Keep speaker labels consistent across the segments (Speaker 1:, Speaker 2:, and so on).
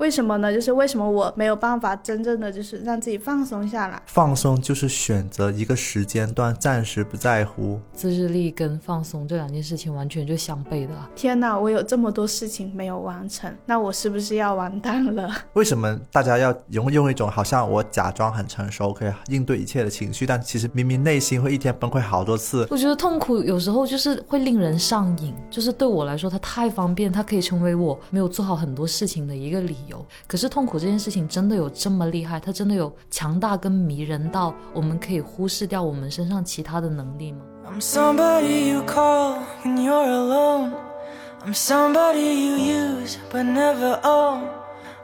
Speaker 1: 为什么呢？就是为什么我没有办法真正的就是让自己放松下来？
Speaker 2: 放松就是选择一个时间段，暂时不在乎。
Speaker 3: 自制力跟放松这两件事情完全就相悖的。
Speaker 1: 天哪，我有这么多事情没有完成，那我是不是要完蛋了？
Speaker 2: 为什么大家要用用一种好像我假装很成熟，可以应对一切的情绪，但其实明明内心会一天崩溃好多次？
Speaker 3: 我觉得痛苦有时候就是会令人上瘾，就是对我来说它太方便，它可以成为我没有做好很多事情的一个理由。有，可是痛苦这件事情真的有这么厉害？它真的有强大跟迷人到我们可以忽视掉我们身上其他的能力吗？I'm somebody you call when you're alone. I'm somebody you use but never own.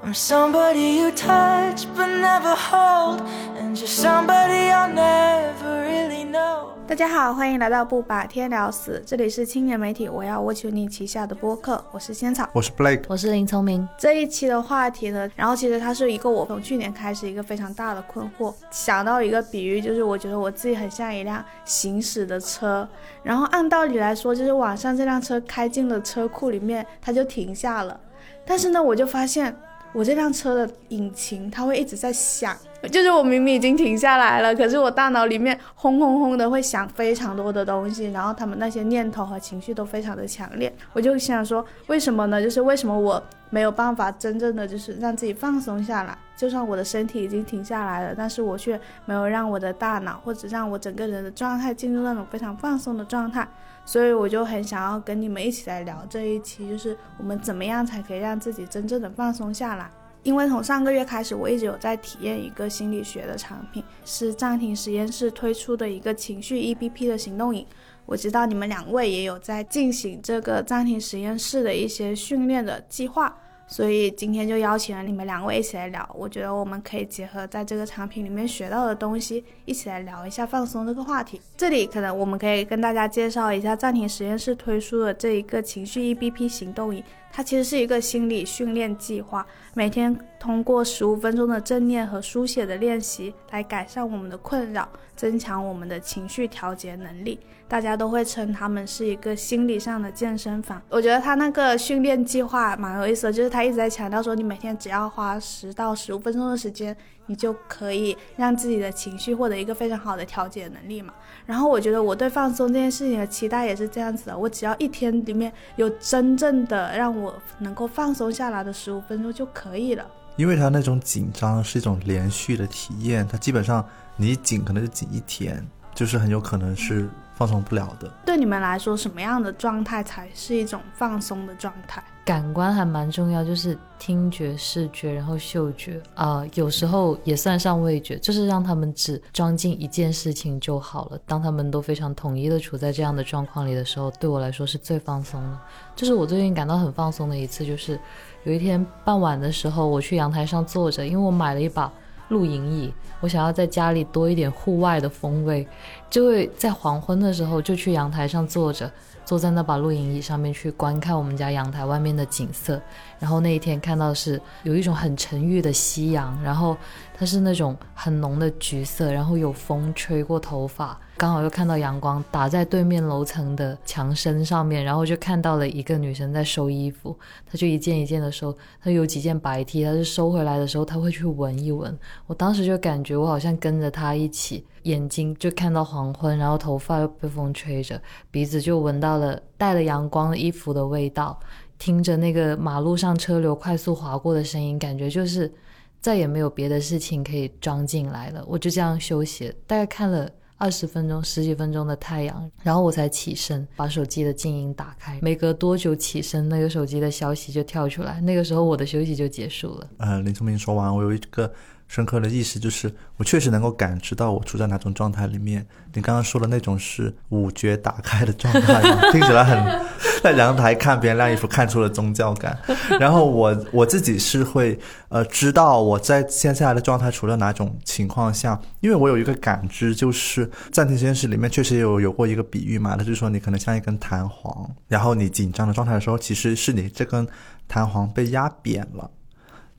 Speaker 3: I'm somebody you touch but never hold. And you're somebody I'll never really know.
Speaker 1: 大家好，欢迎来到不把天聊死，这里是青年媒体我要我求你旗下的播客，我是仙草，
Speaker 2: 我是 Blake，
Speaker 3: 我是林聪明。
Speaker 1: 这一期的话题呢，然后其实它是一个我从去年开始一个非常大的困惑，想到一个比喻，就是我觉得我自己很像一辆行驶的车，然后按道理来说，就是晚上这辆车开进了车库里面，它就停下了，但是呢，我就发现。我这辆车的引擎，它会一直在响，就是我明明已经停下来了，可是我大脑里面轰轰轰的会想非常多的东西，然后他们那些念头和情绪都非常的强烈，我就想说，为什么呢？就是为什么我没有办法真正的就是让自己放松下来？就算我的身体已经停下来了，但是我却没有让我的大脑或者让我整个人的状态进入那种非常放松的状态。所以我就很想要跟你们一起来聊这一期，就是我们怎么样才可以让自己真正的放松下来。因为从上个月开始，我一直有在体验一个心理学的产品，是暂停实验室推出的一个情绪 EBP 的行动营。我知道你们两位也有在进行这个暂停实验室的一些训练的计划。所以今天就邀请了你们两位一起来聊，我觉得我们可以结合在这个产品里面学到的东西，一起来聊一下放松这个话题。这里可能我们可以跟大家介绍一下暂停实验室推出的这一个情绪 EBP 行动营，它其实是一个心理训练计划，每天通过十五分钟的正念和书写的练习来改善我们的困扰，增强我们的情绪调节能力。大家都会称他们是一个心理上的健身房。我觉得他那个训练计划蛮有意思的，就是他一直在强调说，你每天只要花十到十五分钟的时间，你就可以让自己的情绪获得一个非常好的调节能力嘛。然后我觉得我对放松这件事情的期待也是这样子的，我只要一天里面有真正的让我能够放松下来的十五分钟就可以了。
Speaker 2: 因为他那种紧张是一种连续的体验，他基本上你一紧可能就紧一天，就是很有可能是。放松不了的。
Speaker 1: 对你们来说，什么样的状态才是一种放松的状态？
Speaker 3: 感官还蛮重要，就是听觉、视觉，然后嗅觉啊，有时候也算上味觉，就是让他们只装进一件事情就好了。当他们都非常统一的处在这样的状况里的时候，对我来说是最放松的。就是我最近感到很放松的一次，就是有一天傍晚的时候，我去阳台上坐着，因为我买了一把。露营椅，我想要在家里多一点户外的风味，就会在黄昏的时候就去阳台上坐着，坐在那把露营椅上面去观看我们家阳台外面的景色。然后那一天看到是有一种很沉郁的夕阳，然后它是那种很浓的橘色，然后有风吹过头发。刚好又看到阳光打在对面楼层的墙身上面，然后就看到了一个女生在收衣服，她就一件一件的收，她有几件白 T，她是收回来的时候，她会去闻一闻。我当时就感觉我好像跟着她一起，眼睛就看到黄昏，然后头发又被风吹着，鼻子就闻到了带了阳光的衣服的味道，听着那个马路上车流快速划过的声音，感觉就是再也没有别的事情可以装进来了。我就这样休息，大概看了。二十分钟、十几分钟的太阳，然后我才起身，把手机的静音打开。没隔多久起身，那个手机的消息就跳出来。那个时候我的休息就结束了。
Speaker 2: 呃，林聪明说完，我有一个深刻的意识，就是我确实能够感知到我处在哪种状态里面。你刚刚说的那种是五觉打开的状态，听起来很。在阳台看别人晾衣服，看出了宗教感。然后我我自己是会呃知道我在现下的状态除了哪种情况下，因为我有一个感知，就是暂停实验室里面确实有有过一个比喻嘛，他就说你可能像一根弹簧，然后你紧张的状态的时候，其实是你这根弹簧被压扁了。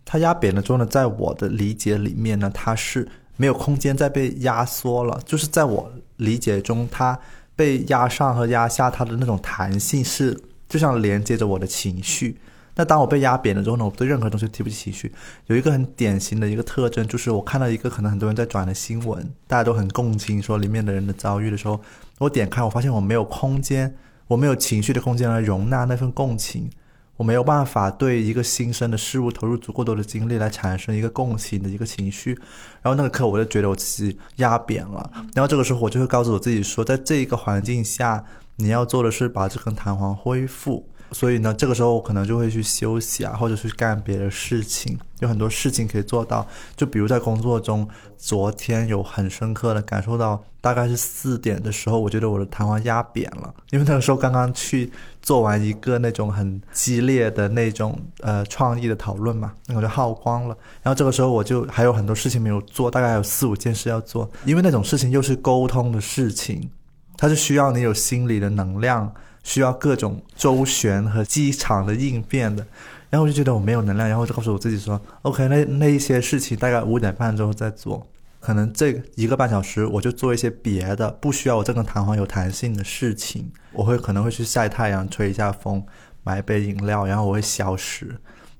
Speaker 2: 它压扁了之后呢，在我的理解里面呢，它是没有空间再被压缩了，就是在我理解中它。被压上和压下，它的那种弹性是就像连接着我的情绪，那当我被压扁了之后呢，我对任何东西提不起情绪。有一个很典型的一个特征，就是我看到一个可能很多人在转的新闻，大家都很共情说里面的人的遭遇的时候，我点开，我发现我没有空间，我没有情绪的空间来容纳那份共情。我没有办法对一个新生的事物投入足够多的精力来产生一个共情的一个情绪，然后那个刻我就觉得我自己压扁了，然后这个时候我就会告诉我自己说，在这一个环境下，你要做的是把这根弹簧恢复。所以呢，这个时候我可能就会去休息啊，或者去干别的事情，有很多事情可以做到。就比如在工作中，昨天有很深刻的感受到，大概是四点的时候，我觉得我的弹簧压扁了，因为那个时候刚刚去做完一个那种很激烈的那种呃创意的讨论嘛，那我就耗光了。然后这个时候我就还有很多事情没有做，大概有四五件事要做，因为那种事情又是沟通的事情，它是需要你有心理的能量。需要各种周旋和机场的应变的，然后我就觉得我没有能量，然后就告诉我自己说，OK，那那一些事情大概五点半之后再做，可能这一个半小时我就做一些别的，不需要我这个弹簧有弹性的事情，我会可能会去晒太阳，吹一下风，买一杯饮料，然后我会消失，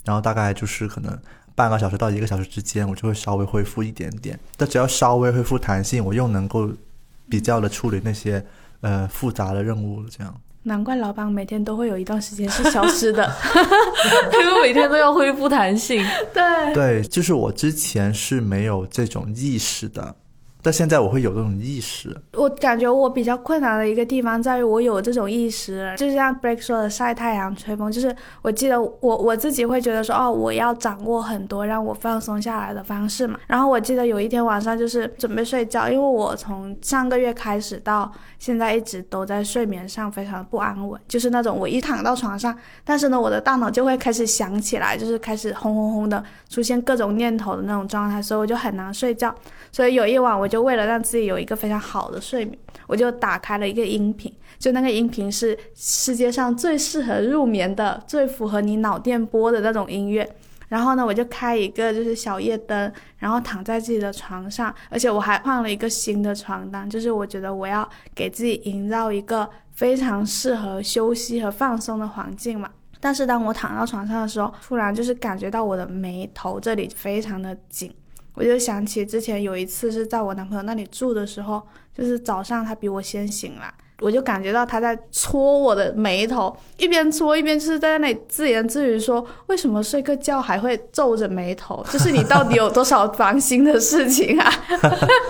Speaker 2: 然后大概就是可能半个小时到一个小时之间，我就会稍微恢复一点点，但只要稍微恢复弹性，我又能够比较的处理那些呃复杂的任务，这样。
Speaker 1: 难怪老板每天都会有一段时间是消失的，
Speaker 3: 因为每天都要恢复弹性。
Speaker 1: 对
Speaker 2: 对，就是我之前是没有这种意识的。但现在我会有这种意识。
Speaker 1: 我感觉我比较困难的一个地方在于，我有这种意识，就像 Break 说的晒太阳、吹风，就是我记得我我自己会觉得说，哦，我要掌握很多让我放松下来的方式嘛。然后我记得有一天晚上就是准备睡觉，因为我从上个月开始到现在一直都在睡眠上非常不安稳，就是那种我一躺到床上，但是呢，我的大脑就会开始想起来，就是开始轰轰轰的出现各种念头的那种状态，所以我就很难睡觉。所以有一晚，我就 为了让自己有一个非常好的睡眠，我就打开了一个音频，就那个音频是世界上最适合入眠的、最符合你脑电波的那种音乐。然后呢，我就开一个就是小夜灯，然后躺在自己的床上，而且我还换了一个新的床单，就是我觉得我要给自己营造一个非常适合休息和放松的环境嘛。但是当我躺到床上的时候，突然就是感觉到我的眉头这里非常的紧。我就想起之前有一次是在我男朋友那里住的时候，就是早上他比我先醒了，我就感觉到他在搓我的眉头，一边搓一边就是在那里自言自语说：“为什么睡个觉还会皱着眉头？就是你到底有多少烦心的事情啊？”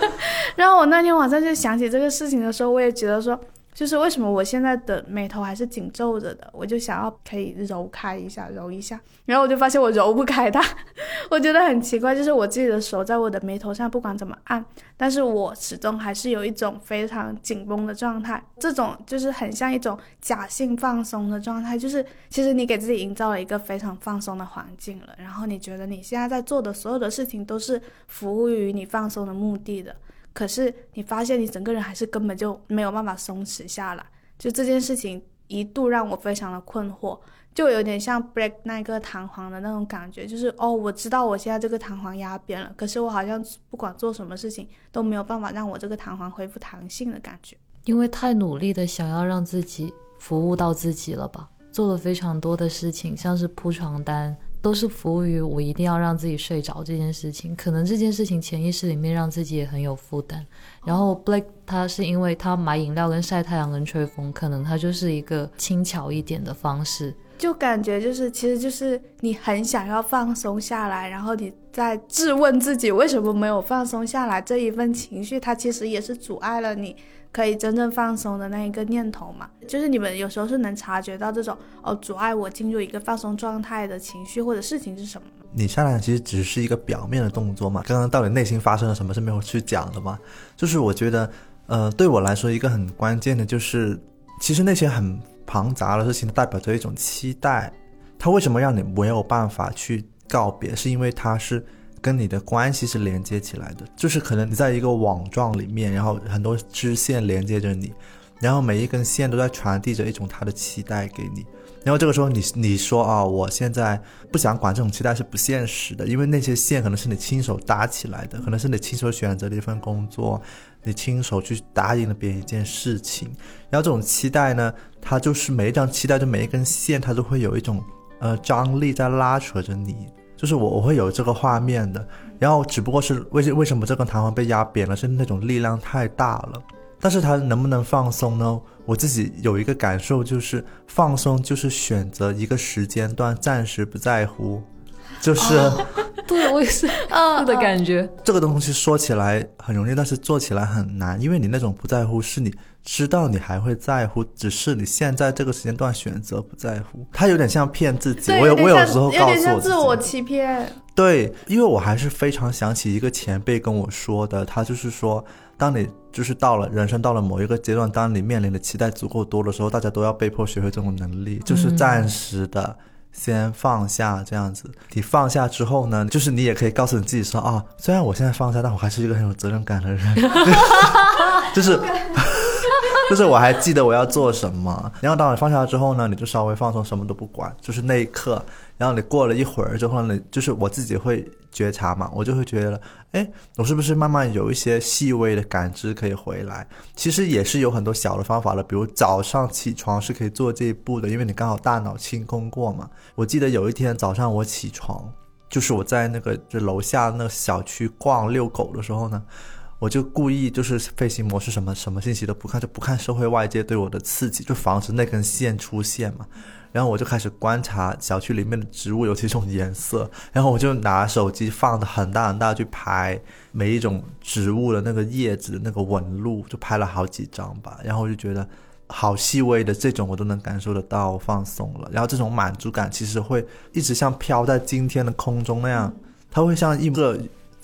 Speaker 1: 然后我那天晚上就想起这个事情的时候，我也觉得说。就是为什么我现在的眉头还是紧皱着的，我就想要可以揉开一下，揉一下，然后我就发现我揉不开它，我觉得很奇怪，就是我自己的手在我的眉头上，不管怎么按，但是我始终还是有一种非常紧绷的状态，这种就是很像一种假性放松的状态，就是其实你给自己营造了一个非常放松的环境了，然后你觉得你现在在做的所有的事情都是服务于你放松的目的的。可是你发现你整个人还是根本就没有办法松弛下来，就这件事情一度让我非常的困惑，就有点像 break 那个弹簧的那种感觉，就是哦，我知道我现在这个弹簧压扁了，可是我好像不管做什么事情都没有办法让我这个弹簧恢复弹性的感觉，
Speaker 3: 因为太努力的想要让自己服务到自己了吧，做了非常多的事情，像是铺床单。都是服务于我一定要让自己睡着这件事情，可能这件事情潜意识里面让自己也很有负担。然后 Blake 他是因为他买饮料跟晒太阳跟吹风，可能他就是一个轻巧一点的方式，
Speaker 1: 就感觉就是其实就是你很想要放松下来，然后你在质问自己为什么没有放松下来，这一份情绪它其实也是阻碍了你。可以真正放松的那一个念头嘛，就是你们有时候是能察觉到这种哦阻碍我进入一个放松状态的情绪或者事情是什么？
Speaker 2: 你下来其实只是一个表面的动作嘛，刚刚到底内心发生了什么是没有去讲的嘛？就是我觉得，呃，对我来说一个很关键的就是，其实那些很庞杂的事情代表着一种期待，它为什么让你没有办法去告别？是因为它是。跟你的关系是连接起来的，就是可能你在一个网状里面，然后很多支线连接着你，然后每一根线都在传递着一种他的期待给你，然后这个时候你 你说啊，我现在不想管这种期待是不现实的，因为那些线可能是你亲手搭起来的，可能是你亲手选择的一份工作，你亲手去答应了别人一件事情，然后这种期待呢，它就是每一张期待的每一根线，它都会有一种。呃张力在拉扯着你，就是我我会有这个画面的。然后只不过是为为什么这根弹簧被压扁了，是那种力量太大了。但是它能不能放松呢？我自己有一个感受，就是放松就是选择一个时间段，暂时不在乎，就是。
Speaker 3: 对我也是啊 的感觉。
Speaker 2: 这个东西说起来很容易，但是做起来很难，因为你那种不在乎，是你知道你还会在乎，只是你现在这个时间段选择不在乎。他有点像骗自己，我有我有时候告诉我
Speaker 1: 自我欺骗。
Speaker 2: 对，因为我还是非常想起一个前辈跟我说的，他就是说，当你就是到了人生到了某一个阶段，当你面临的期待足够多的时候，大家都要被迫学会这种能力，就是暂时的。先放下，这样子。你放下之后呢，就是你也可以告诉你自己说啊，虽然我现在放下，但我还是一个很有责任感的人，就是。就是我还记得我要做什么，然后当你放下之后呢，你就稍微放松，什么都不管，就是那一刻。然后你过了一会儿之后呢，就是我自己会觉察嘛，我就会觉得，哎，我是不是慢慢有一些细微的感知可以回来？其实也是有很多小的方法的，比如早上起床是可以做这一步的，因为你刚好大脑清空过嘛。我记得有一天早上我起床，就是我在那个就楼下那个小区逛遛狗的时候呢。我就故意就是飞行模式，什么什么信息都不看，就不看社会外界对我的刺激，就防止那根线出现嘛。然后我就开始观察小区里面的植物有几种颜色，然后我就拿手机放的很大很大去拍每一种植物的那个叶子的那个纹路，就拍了好几张吧。然后我就觉得好细微的这种我都能感受得到放松了，然后这种满足感其实会一直像飘在今天的空中那样，它会像一个。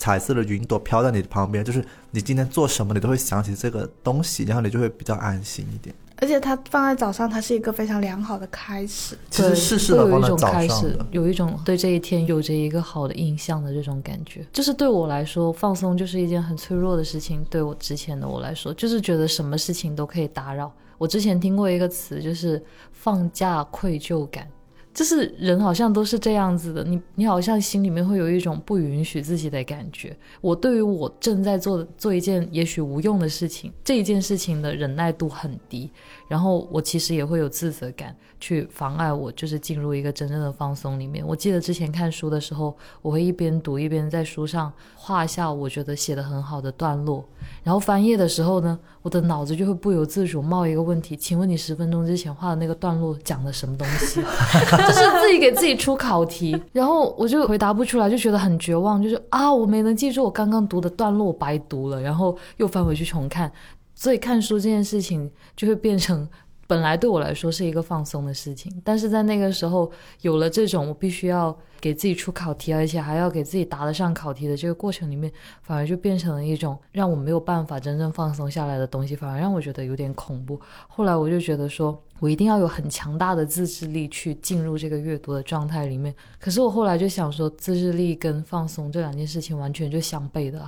Speaker 2: 彩色的云朵飘在你的旁边，就是你今天做什么，你都会想起这个东西，然后你就会比较安心一点。
Speaker 1: 而且它放在早上，它是一个非常良好的开始。
Speaker 2: 其实事事都
Speaker 3: 有一种开始，有一种对这一天有着一个好的印象的这种感觉。就是对我来说，放松就是一件很脆弱的事情。对我之前的我来说，就是觉得什么事情都可以打扰。我之前听过一个词，就是放假愧疚感。就是人好像都是这样子的，你你好像心里面会有一种不允许自己的感觉。我对于我正在做做一件也许无用的事情，这一件事情的忍耐度很低。然后我其实也会有自责感，去妨碍我就是进入一个真正的放松里面。我记得之前看书的时候，我会一边读一边在书上画下我觉得写的很好的段落，然后翻页的时候呢，我的脑子就会不由自主冒一个问题：请问你十分钟之前画的那个段落讲的什么东西？就是自己给自己出考题，然后我就回答不出来，就觉得很绝望，就是啊，我没能记住我刚刚读的段落，我白读了，然后又翻回去重看。所以看书这件事情就会变成，本来对我来说是一个放松的事情，但是在那个时候有了这种我必须要给自己出考题，而且还要给自己答得上考题的这个过程里面，反而就变成了一种让我没有办法真正放松下来的东西，反而让我觉得有点恐怖。后来我就觉得说，我一定要有很强大的自制力去进入这个阅读的状态里面。可是我后来就想说，自制力跟放松这两件事情完全就相悖的，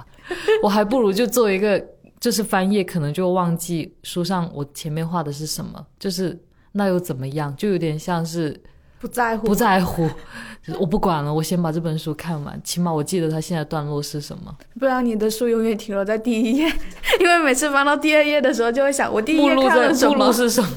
Speaker 3: 我还不如就做一个。就是翻页，可能就忘记书上我前面画的是什么，就是那又怎么样？就有点像是
Speaker 1: 不在乎，
Speaker 3: 不在乎，我不管了，我先把这本书看完，起码我记得它现在段落是什么。
Speaker 1: 不然你的书永远停留在第一页，因为每次翻到第二页的时候，就会想我第一页看了什么
Speaker 3: 是什么。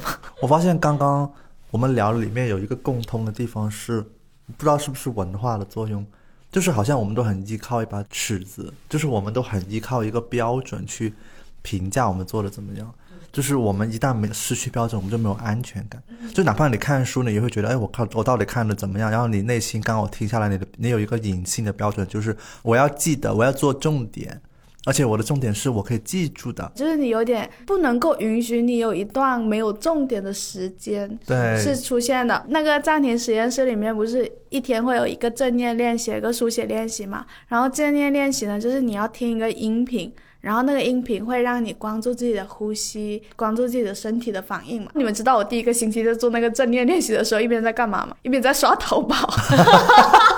Speaker 2: 我发现刚刚我们聊里面有一个共通的地方是，不知道是不是文化的作用。就是好像我们都很依靠一把尺子，就是我们都很依靠一个标准去评价我们做的怎么样。就是我们一旦没失去标准，我们就没有安全感。就哪怕你看书，你也会觉得，哎，我看我到底看的怎么样？然后你内心刚好听下来，你的你有一个隐性的标准，就是我要记得，我要做重点。而且我的重点是我可以记住的，
Speaker 1: 就是你有点不能够允许你有一段没有重点的时间，
Speaker 2: 对，
Speaker 1: 是出现的。那个暂停实验室里面不是一天会有一个正念练习，一个书写练习嘛？然后正念练习呢，就是你要听一个音频，然后那个音频会让你关注自己的呼吸，关注自己的身体的反应嘛？你们知道我第一个星期在做那个正念练习的时候，一边在干嘛吗？一边在刷淘宝。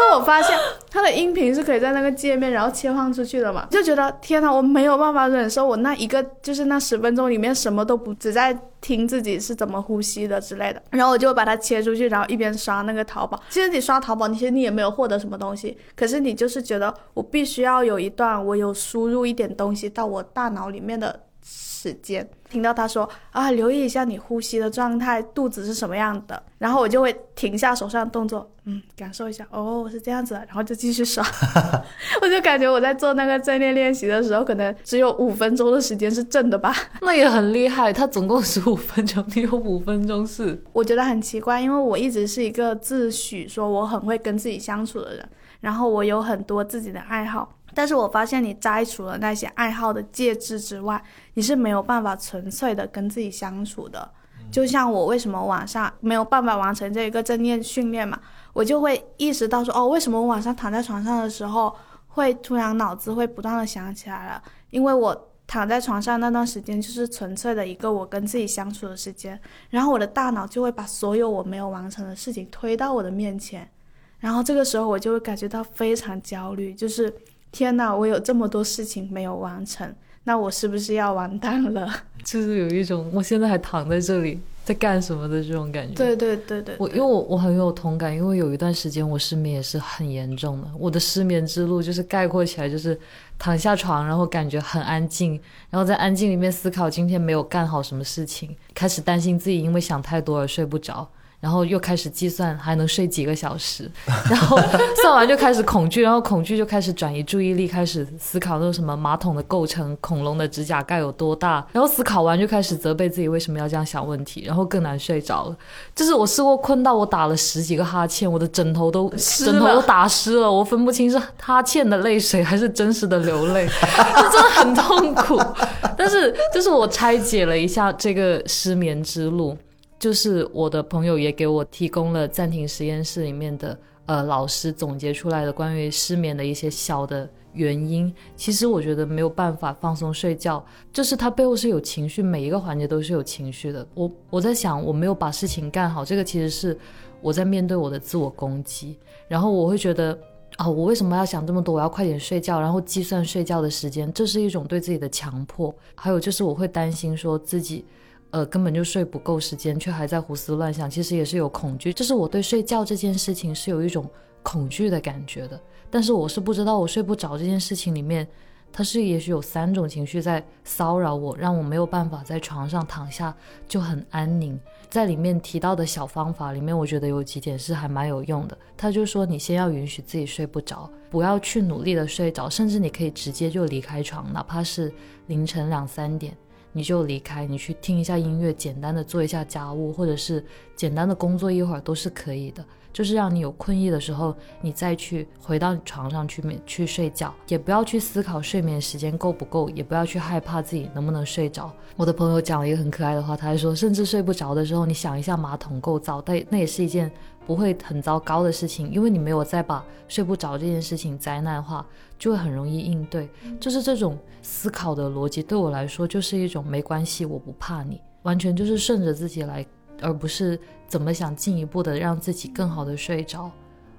Speaker 1: 因为我发现它的音频是可以在那个界面，然后切换出去的嘛，就觉得天呐，我没有办法忍受我那一个就是那十分钟里面什么都不，只在听自己是怎么呼吸的之类的，然后我就把它切出去，然后一边刷那个淘宝。其实你刷淘宝，其实你也没有获得什么东西，可是你就是觉得我必须要有一段我有输入一点东西到我大脑里面的。时间，听到他说啊，留意一下你呼吸的状态，肚子是什么样的，然后我就会停下手上的动作，嗯，感受一下，哦，是这样子的，然后就继续刷。我就感觉我在做那个正念练习的时候，可能只有五分钟的时间是正的吧。
Speaker 3: 那也很厉害，他总共十五分钟，你有五分钟是？
Speaker 1: 我觉得很奇怪，因为我一直是一个自诩说我很会跟自己相处的人，然后我有很多自己的爱好。但是我发现，你摘除了那些爱好的介质之外，你是没有办法纯粹的跟自己相处的。就像我为什么晚上没有办法完成这一个正念训练嘛，我就会意识到说，哦，为什么我晚上躺在床上的时候，会突然脑子会不断的想起来了？因为我躺在床上那段时间，就是纯粹的一个我跟自己相处的时间，然后我的大脑就会把所有我没有完成的事情推到我的面前，然后这个时候我就会感觉到非常焦虑，就是。天哪，我有这么多事情没有完成，那我是不是要完蛋了？
Speaker 3: 就是有一种我现在还躺在这里在干什么的这种感觉。
Speaker 1: 对对对对，
Speaker 3: 我因为我我很有同感，因为有一段时间我失眠也是很严重的。我的失眠之路就是概括起来就是躺下床，然后感觉很安静，然后在安静里面思考今天没有干好什么事情，开始担心自己因为想太多而睡不着。然后又开始计算还能睡几个小时，然后算完就开始恐惧，然后恐惧就开始转移注意力，开始思考那种什么马桶的构成、恐龙的指甲盖有多大，然后思考完就开始责备自己为什么要这样想问题，然后更难睡着了。就是我试过困到我打了十几个哈欠，我的枕头都枕头都打湿了，我分不清是哈欠的泪水还是真实的流泪，就真的很痛苦。但是就是我拆解了一下这个失眠之路。就是我的朋友也给我提供了暂停实验室里面的呃老师总结出来的关于失眠的一些小的原因。其实我觉得没有办法放松睡觉，就是它背后是有情绪，每一个环节都是有情绪的。我我在想我没有把事情干好，这个其实是我在面对我的自我攻击。然后我会觉得啊，我为什么要想这么多？我要快点睡觉，然后计算睡觉的时间，这是一种对自己的强迫。还有就是我会担心说自己。呃，根本就睡不够时间，却还在胡思乱想，其实也是有恐惧。就是我对睡觉这件事情是有一种恐惧的感觉的，但是我是不知道我睡不着这件事情里面，它是也许有三种情绪在骚扰我，让我没有办法在床上躺下就很安宁。在里面提到的小方法里面，我觉得有几点是还蛮有用的。他就说，你先要允许自己睡不着，不要去努力的睡着，甚至你可以直接就离开床，哪怕是凌晨两三点。你就离开，你去听一下音乐，简单的做一下家务，或者是简单的工作一会儿都是可以的。就是让你有困意的时候，你再去回到床上去面去睡觉，也不要去思考睡眠时间够不够，也不要去害怕自己能不能睡着。我的朋友讲了一个很可爱的话，他还说，甚至睡不着的时候，你想一下马桶构造，但那也是一件不会很糟糕的事情，因为你没有再把睡不着这件事情灾难化。就会很容易应对，就是这种思考的逻辑对我来说就是一种没关系，我不怕你，完全就是顺着自己来，而不是怎么想进一步的让自己更好的睡着。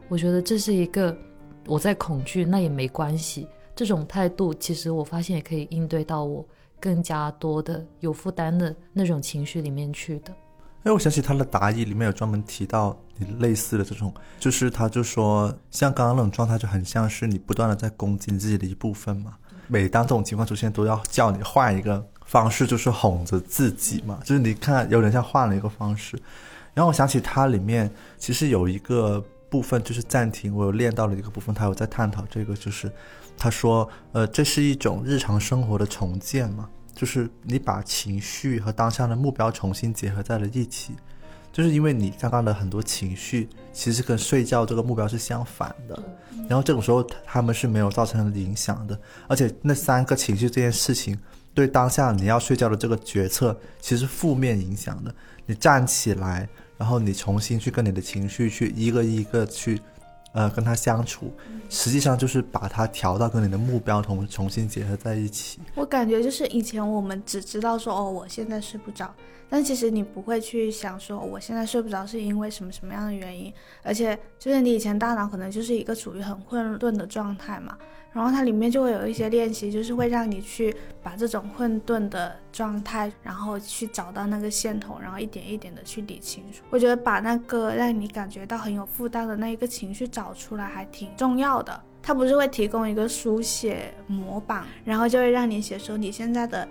Speaker 3: 我觉得这是一个我在恐惧，那也没关系。这种态度其实我发现也可以应对到我更加多的有负担的那种情绪里面去的。
Speaker 2: 哎，我想起他的答疑里面有专门提到你类似的这种，就是他就说，像刚刚那种状态就很像是你不断的在攻击你自己的一部分嘛。每当这种情况出现，都要叫你换一个方式，就是哄着自己嘛。就是你看，有点像换了一个方式。然后我想起它里面其实有一个部分就是暂停，我有练到了一个部分，他有在探讨这个，就是他说，呃，这是一种日常生活的重建嘛。就是你把情绪和当下的目标重新结合在了一起，就是因为你刚刚的很多情绪其实跟睡觉这个目标是相反的，然后这种时候他们是没有造成影响的，而且那三个情绪这件事情对当下你要睡觉的这个决策其实负面影响的，你站起来，然后你重新去跟你的情绪去一个一个去。呃，跟他相处，实际上就是把它调到跟你的目标同重新结合在一起。
Speaker 1: 我感觉就是以前我们只知道说哦，我现在睡不着，但其实你不会去想说我现在睡不着是因为什么什么样的原因，而且就是你以前大脑可能就是一个处于很混沌的状态嘛。然后它里面就会有一些练习，就是会让你去把这种混沌的状态，然后去找到那个线头，然后一点一点的去理清楚。我觉得把那个让你感觉到很有负担的那一个情绪找找出来还挺重要的。它不是会提供一个书写模板，然后就会让你写说你现在的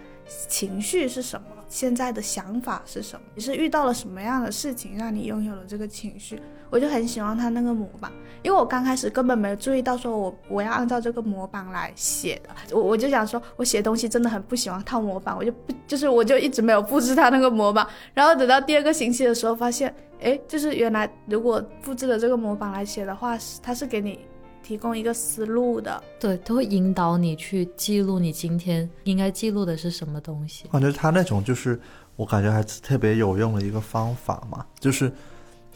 Speaker 1: 情绪是什么，现在的想法是什么，你是遇到了什么样的事情让你拥有了这个情绪。我就很喜欢他那个模板，因为我刚开始根本没有注意到说我我要按照这个模板来写的，我我就想说我写东西真的很不喜欢套模板，我就不就是我就一直没有复制他那个模板，然后等到第二个星期的时候发现，哎，就是原来如果复制了这个模板来写的话，它是给你提供一个思路的，
Speaker 3: 对，它会引导你去记录你今天应该记录的是什么东西。
Speaker 2: 我觉得他那种就是我感觉还是特别有用的一个方法嘛，就是。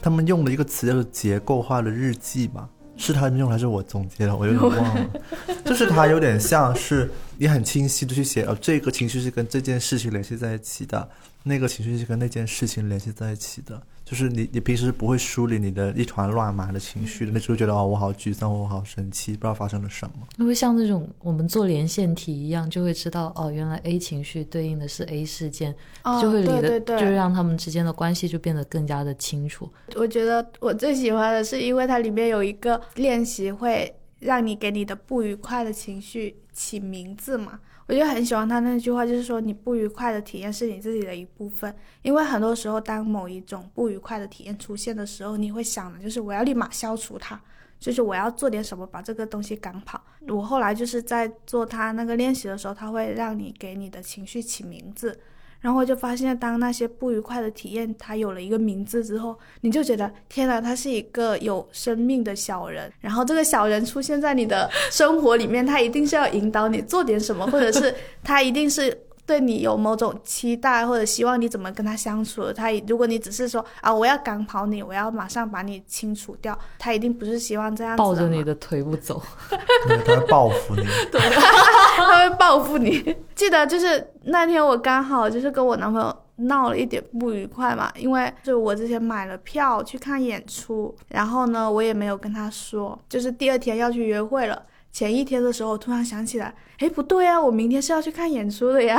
Speaker 2: 他们用的一个词叫做结构化的日记嘛，是他们用还是我总结的？我有点忘了。就是它有点像是你很清晰的去写，哦，这个情绪是跟这件事情联系在一起的，那个情绪是跟那件事情联系在一起的。就是你，你平时不会梳理你的一团乱麻的情绪的，那时候觉得哦，我好沮丧，我好生气，不知道发生了什么。
Speaker 3: 因为像那种我们做连线题一样，就会知道哦，原来 A 情绪对应的是 A 事件，就会理的，就让他们之间的关系就变得更加的清楚。
Speaker 1: 我觉得我最喜欢的是，因为它里面有一个练习，会让你给你的不愉快的情绪起名字嘛。我就很喜欢他那句话，就是说你不愉快的体验是你自己的一部分，因为很多时候当某一种不愉快的体验出现的时候，你会想的就是我要立马消除它，就是我要做点什么把这个东西赶跑。我后来就是在做他那个练习的时候，他会让你给你的情绪起名字。然后我就发现，当那些不愉快的体验它有了一个名字之后，你就觉得天哪，它是一个有生命的小人。然后这个小人出现在你的生活里面，他一定是要引导你做点什么，或者是他一定是。对你有某种期待，或者希望你怎么跟他相处？他如果你只是说啊，我要赶跑你，我要马上把你清除掉，他一定不是希望这样
Speaker 3: 抱着你的腿不走，
Speaker 2: 他会报复你，
Speaker 1: 对，他会报复你。记得就是那天我刚好就是跟我男朋友闹了一点不愉快嘛，因为就我之前买了票去看演出，然后呢我也没有跟他说，就是第二天要去约会了。前一天的时候，我突然想起来，哎，不对啊，我明天是要去看演出的呀，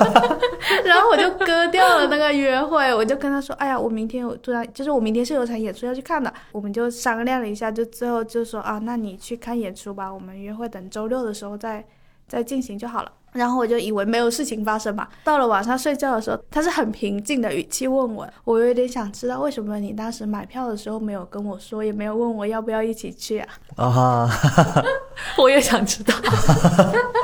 Speaker 1: 然后我就割掉了那个约会，我就跟他说，哎呀，我明天我突然就是我明天是有场演出要去看的，我们就商量了一下，就最后就说啊，那你去看演出吧，我们约会等周六的时候再再进行就好了。然后我就以为没有事情发生嘛。到了晚上睡觉的时候，他是很平静的语气问我，我有点想知道为什么你当时买票的时候没有跟我说，也没有问我要不要一起去啊？
Speaker 2: 啊，
Speaker 3: 我也想知道。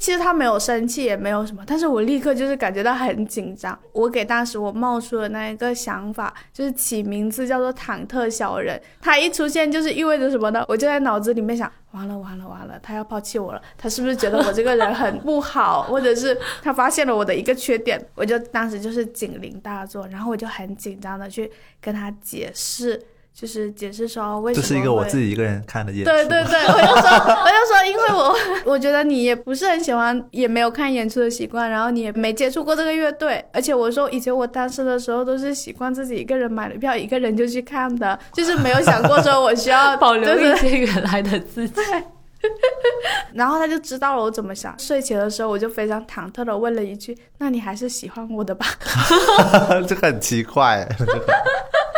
Speaker 1: 其实他没有生气，也没有什么，但是我立刻就是感觉到很紧张。我给当时我冒出的那一个想法，就是起名字叫做忐忑小人。他一出现就是意味着什么呢？我就在脑子里面想。完了完了完了，他要抛弃我了。他是不是觉得我这个人很不好，或者是他发现了我的一个缺点？我就当时就是警铃大作，然后我就很紧张的去跟他解释。就是解释说为什么？
Speaker 2: 这是一个我自己一个人看的演出。
Speaker 1: 对对对，我就说，我就说，因为我我觉得你也不是很喜欢，也没有看演出的习惯，然后你也没接触过这个乐队，而且我说以前我单身的时候都是习惯自己一个人买了票，一个人就去看的，就是没有想过说我需要
Speaker 3: 保留一些原来的自己。
Speaker 1: 然后他就知道了我怎么想。睡前的时候，我就非常忐忑的问了一句：“那你还是喜欢我的吧？”
Speaker 2: 这很奇怪。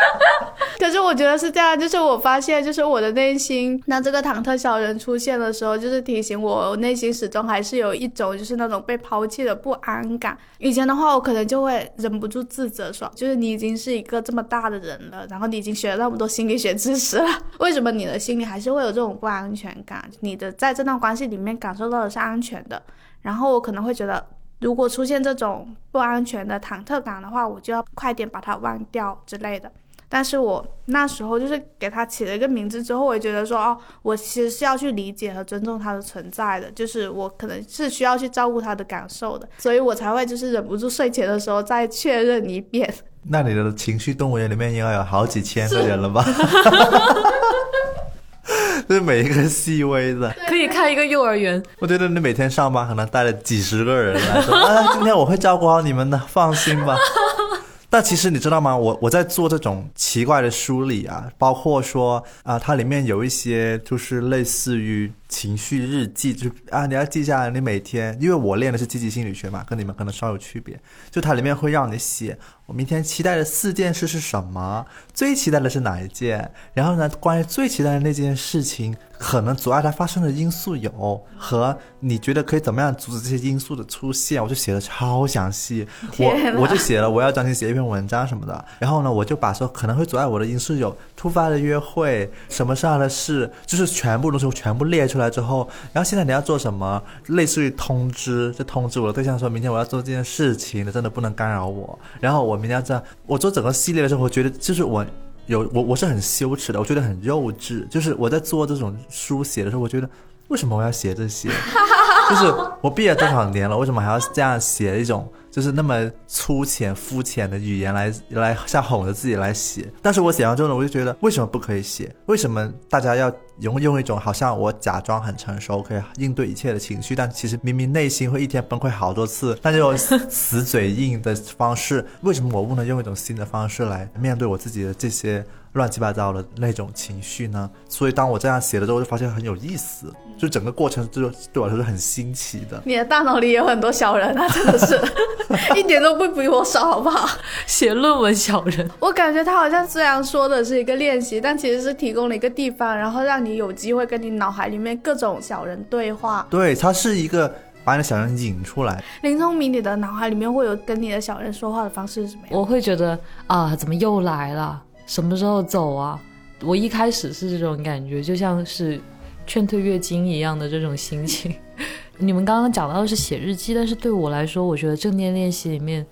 Speaker 1: 可是我觉得是这样，就是我发现，就是我的内心，那这个忐忑小人出现的时候，就是提醒我，内心始终还是有一种就是那种被抛弃的不安感。以前的话，我可能就会忍不住自责，说，就是你已经是一个这么大的人了，然后你已经学了那么多心理学知识了，为什么你的心里还是会有这种不安全感？你的在这段关系里面感受到的是安全的，然后我可能会觉得，如果出现这种不安全的忐忑感的话，我就要快点把它忘掉之类的。但是我那时候就是给他起了一个名字之后，我也觉得说，哦，我其实是要去理解和尊重他的存在的，就是我可能是需要去照顾他的感受的，所以我才会就是忍不住睡前的时候再确认一遍。
Speaker 2: 那你的情绪动物园里面应该有好几千个人了吧？就是每一个细微的，
Speaker 3: 可以开一个幼儿园。
Speaker 2: 我觉得你每天上班可能带了几十个人来说，啊，今天我会照顾好你们的，放心吧。但其实你知道吗？我我在做这种奇怪的梳理啊，包括说啊，它里面有一些就是类似于情绪日记，就是啊，你要记下来你每天，因为我练的是积极心理学嘛，跟你们可能稍有区别，就它里面会让你写我明天期待的四件事是什么，最期待的是哪一件，然后呢，关于最期待的那件事情，可能阻碍它发生的因素有，和你觉得可以怎么样阻止这些因素的出现，我就写的超详细，我我就写了我要专心写一篇文章什么的，然后呢，我就把说可能会阻碍我的因素有突发的约会，什么上的事，就是全部东西我全部列出来来之后，然后现在你要做什么，类似于通知，就通知我的对象说明天我要做这件事情，你真的不能干扰我，然后我明天要这样，我做整个系列的时候，我觉得就是我。有我我是很羞耻的，我觉得很幼稚。就是我在做这种书写的时候，我觉得为什么我要写这些？就是我毕业多少年了，为什么还要这样写一种就是那么粗浅、肤浅的语言来来像哄着自己来写？但是我写完之后呢，我就觉得为什么不可以写？为什么大家要用用一种好像我假装很成熟，可以应对一切的情绪，但其实明明内心会一天崩溃好多次，但这种死嘴硬的方式，为什么我不能用一种新的方式来面对我自己的这些？乱七八糟的那种情绪呢，所以当我这样写了之后，就发现很有意思，就整个过程就对我来说是很新奇的。
Speaker 1: 你的大脑里有很多小人啊，真的是 一点都不比我少，好不好？
Speaker 3: 写论文小人，
Speaker 1: 我感觉他好像虽然说的是一个练习，但其实是提供了一个地方，然后让你有机会跟你脑海里面各种小人对话。
Speaker 2: 对，它是一个把你的小人引出来。
Speaker 1: 林聪明，你的脑海里面会有跟你的小人说话的方式是什么样？
Speaker 3: 我会觉得啊，怎么又来了？什么时候走啊？我一开始是这种感觉，就像是劝退月经一样的这种心情。你们刚刚讲到的是写日记，但是对我来说，我觉得正念练习里面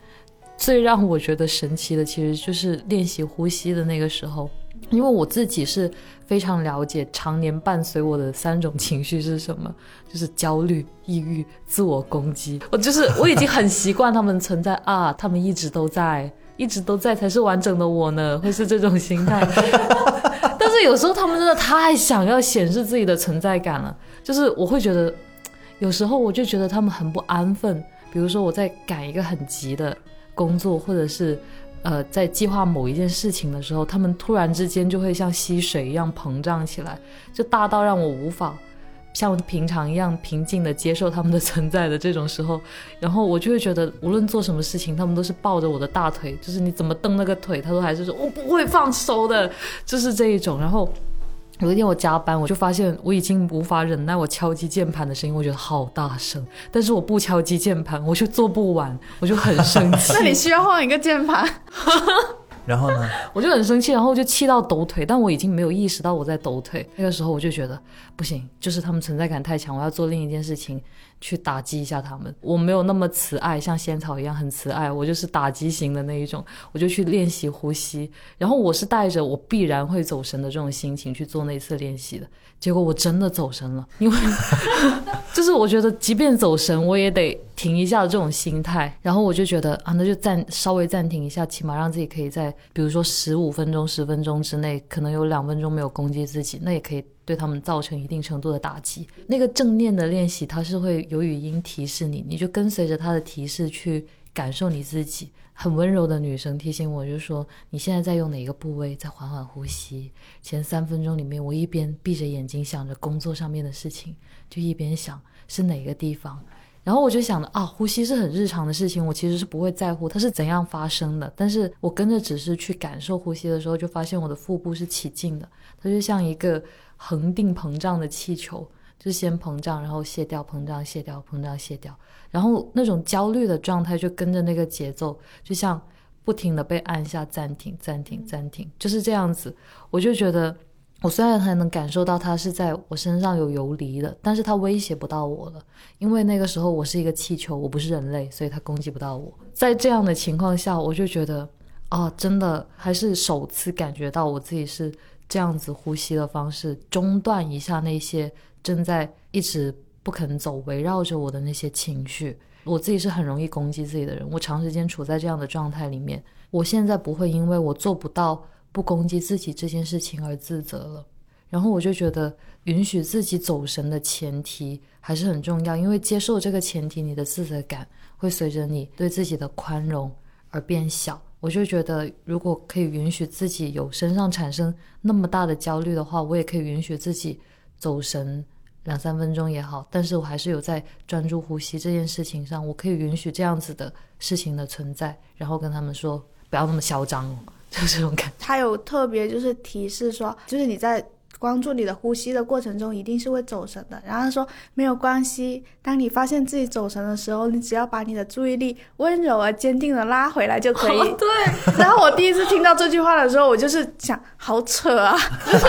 Speaker 3: 最让我觉得神奇的，其实就是练习呼吸的那个时候。因为我自己是非常了解常年伴随我的三种情绪是什么，就是焦虑、抑郁、自我攻击。我就是我已经很习惯他们存在啊，他们一直都在。一直都在才是完整的我呢，会是这种心态。但是有时候他们真的太想要显示自己的存在感了，就是我会觉得，有时候我就觉得他们很不安分。比如说我在赶一个很急的工作，或者是呃在计划某一件事情的时候，他们突然之间就会像溪水一样膨胀起来，就大到让我无法。像平常一样平静的接受他们的存在的这种时候，然后我就会觉得，无论做什么事情，他们都是抱着我的大腿，就是你怎么蹬那个腿，他都还是说我不会放手的，就是这一种。然后有一天我加班，我就发现我已经无法忍耐我敲击键盘的声音，我觉得好大声，但是我不敲击键盘，我就做不完，我就很生气。
Speaker 1: 那你需要换一个键盘。
Speaker 2: 然后呢？
Speaker 3: 我就很生气，然后就气到抖腿，但我已经没有意识到我在抖腿。那个时候我就觉得不行，就是他们存在感太强，我要做另一件事情去打击一下他们。我没有那么慈爱，像仙草一样很慈爱，我就是打击型的那一种。我就去练习呼吸，然后我是带着我必然会走神的这种心情去做那次练习的。结果我真的走神了，因为 就是我觉得即便走神，我也得停一下的这种心态。然后我就觉得啊，那就暂稍微暂停一下，起码让自己可以在。比如说十五分钟、十分钟之内，可能有两分钟没有攻击自己，那也可以对他们造成一定程度的打击。那个正念的练习，它是会有语音提示你，你就跟随着它的提示去感受你自己。很温柔的女生提醒我，就说你现在在用哪个部位，在缓缓呼吸。前三分钟里面，我一边闭着眼睛想着工作上面的事情，就一边想是哪个地方。然后我就想着啊，呼吸是很日常的事情，我其实是不会在乎它是怎样发生的。但是我跟着只是去感受呼吸的时候，就发现我的腹部是起劲的，它就像一个恒定膨胀的气球，就先膨胀，然后卸掉，膨胀卸掉，膨胀卸掉，然后那种焦虑的状态就跟着那个节奏，就像不停的被按下暂停，暂停，暂停，就是这样子。我就觉得。我虽然还能感受到它是在我身上有游离的，但是它威胁不到我了，因为那个时候我是一个气球，我不是人类，所以它攻击不到我。在这样的情况下，我就觉得，啊，真的还是首次感觉到我自己是这样子呼吸的方式，中断一下那些正在一直不肯走、围绕着我的那些情绪。我自己是很容易攻击自己的人，我长时间处在这样的状态里面，我现在不会因为我做不到。不攻击自己这件事情而自责了，然后我就觉得允许自己走神的前提还是很重要，因为接受这个前提，你的自责感会随着你对自己的宽容而变小。我就觉得，如果可以允许自己有身上产生那么大的焦虑的话，我也可以允许自己走神，两三分钟也好，但是我还是有在专注呼吸这件事情上，我可以允许这样子的事情的存在，然后跟他们说不要那么嚣张，就这种感觉。
Speaker 1: 他有特别就是提示说，就是你在关注你的呼吸的过程中，一定是会走神的。然后他说没有关系，当你发现自己走神的时候，你只要把你的注意力温柔而坚定的拉回来就可以。
Speaker 3: 对，
Speaker 1: 然后我第一次听到这句话的时候，我就是想，好扯啊！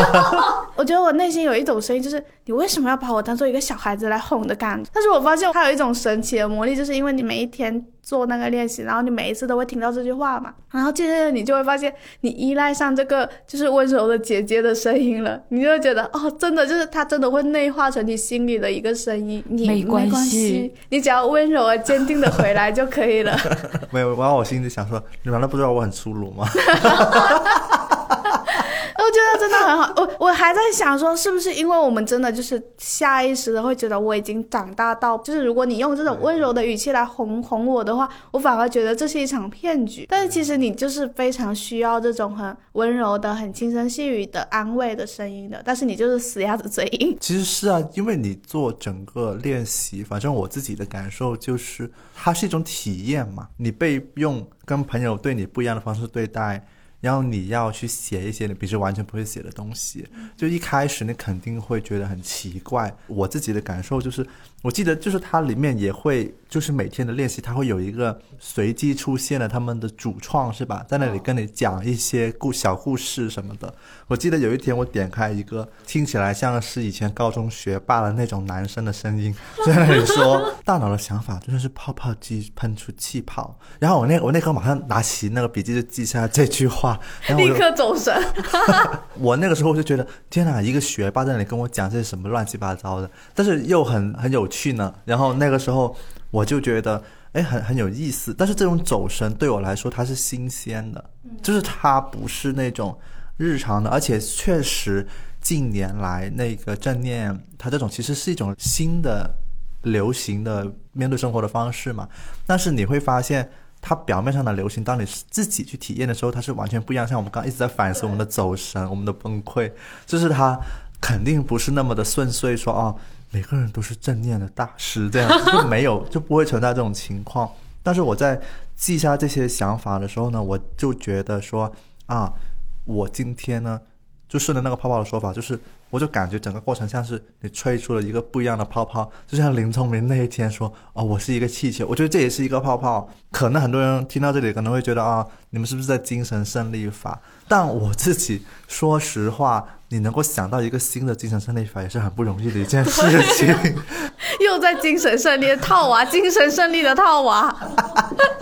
Speaker 1: 我觉得我内心有一种声音，就是你为什么要把我当做一个小孩子来哄的感觉？但是我发现它有一种神奇的魔力，就是因为你每一天做那个练习，然后你每一次都会听到这句话嘛，然后渐渐的你就会发现，你依赖上这个就是温柔的姐姐的声音了，你就会觉得哦，真的就是她真的会内化成你心里的一个声音，你
Speaker 3: 没关
Speaker 1: 关
Speaker 3: 系
Speaker 1: 你只要温柔而坚定的回来就可以了。
Speaker 2: 没有，然后我心里想说，你难道不知道我很粗鲁吗？
Speaker 1: 我觉得真的很好，我我还在想说，是不是因为我们真的就是下意识的会觉得我已经长大到，就是如果你用这种温柔的语气来哄哄我的话，我反而觉得这是一场骗局。但是其实你就是非常需要这种很温柔的、很轻声细语的安慰的声音的，但是你就是死鸭子嘴硬。
Speaker 2: 其实是啊，因为你做整个练习，反正我自己的感受就是，它是一种体验嘛。你被用跟朋友对你不一样的方式对待，然后你要去写一些你平时完全不会写的东西，就一开始你肯定会觉得很奇怪。我自己的感受就是，我记得就是它里面也会，就是每天的练习，它会有一个随机出现的他们的主创是吧，在那里跟你讲一些故小故事什么的。我记得有一天我点开一个听起来像是以前高中学霸的那种男生的声音，在那里说 大脑的想法就像是泡泡机喷出气泡。然后我那我那刻马上拿起那个笔记就记下这句话，然后
Speaker 1: 立刻走神，
Speaker 2: 我那个时候就觉得，天哪，一个学霸在那里跟我讲这些什么乱七八糟的，但是又很很有趣呢。然后那个时候我就觉得，哎，很很有意思。但是这种走神对我来说，它是新鲜的，就是它不是那种日常的，而且确实近年来那个正念，它这种其实是一种新的流行的面对生活的方式嘛。但是你会发现。它表面上的流行，当你自己去体验的时候，它是完全不一样。像我们刚刚一直在反思我们的走神、我们的崩溃，就是它肯定不是那么的顺遂说，哦，每个人都是正念的大师，这样 就没有就不会存在这种情况。但是我在记下这些想法的时候呢，我就觉得说啊，我今天呢，就顺着那个泡泡的说法，就是我就感觉整个过程像是你吹出了一个不一样的泡泡，就像林聪明那一天说哦，我是一个气球，我觉得这也是一个泡泡。可能很多人听到这里可能会觉得啊，你们是不是在精神胜利法？但我自己说实话，你能够想到一个新的精神胜利法，也是很不容易的一件事情。
Speaker 1: 又在精神胜利的套娃，精神胜利的套娃。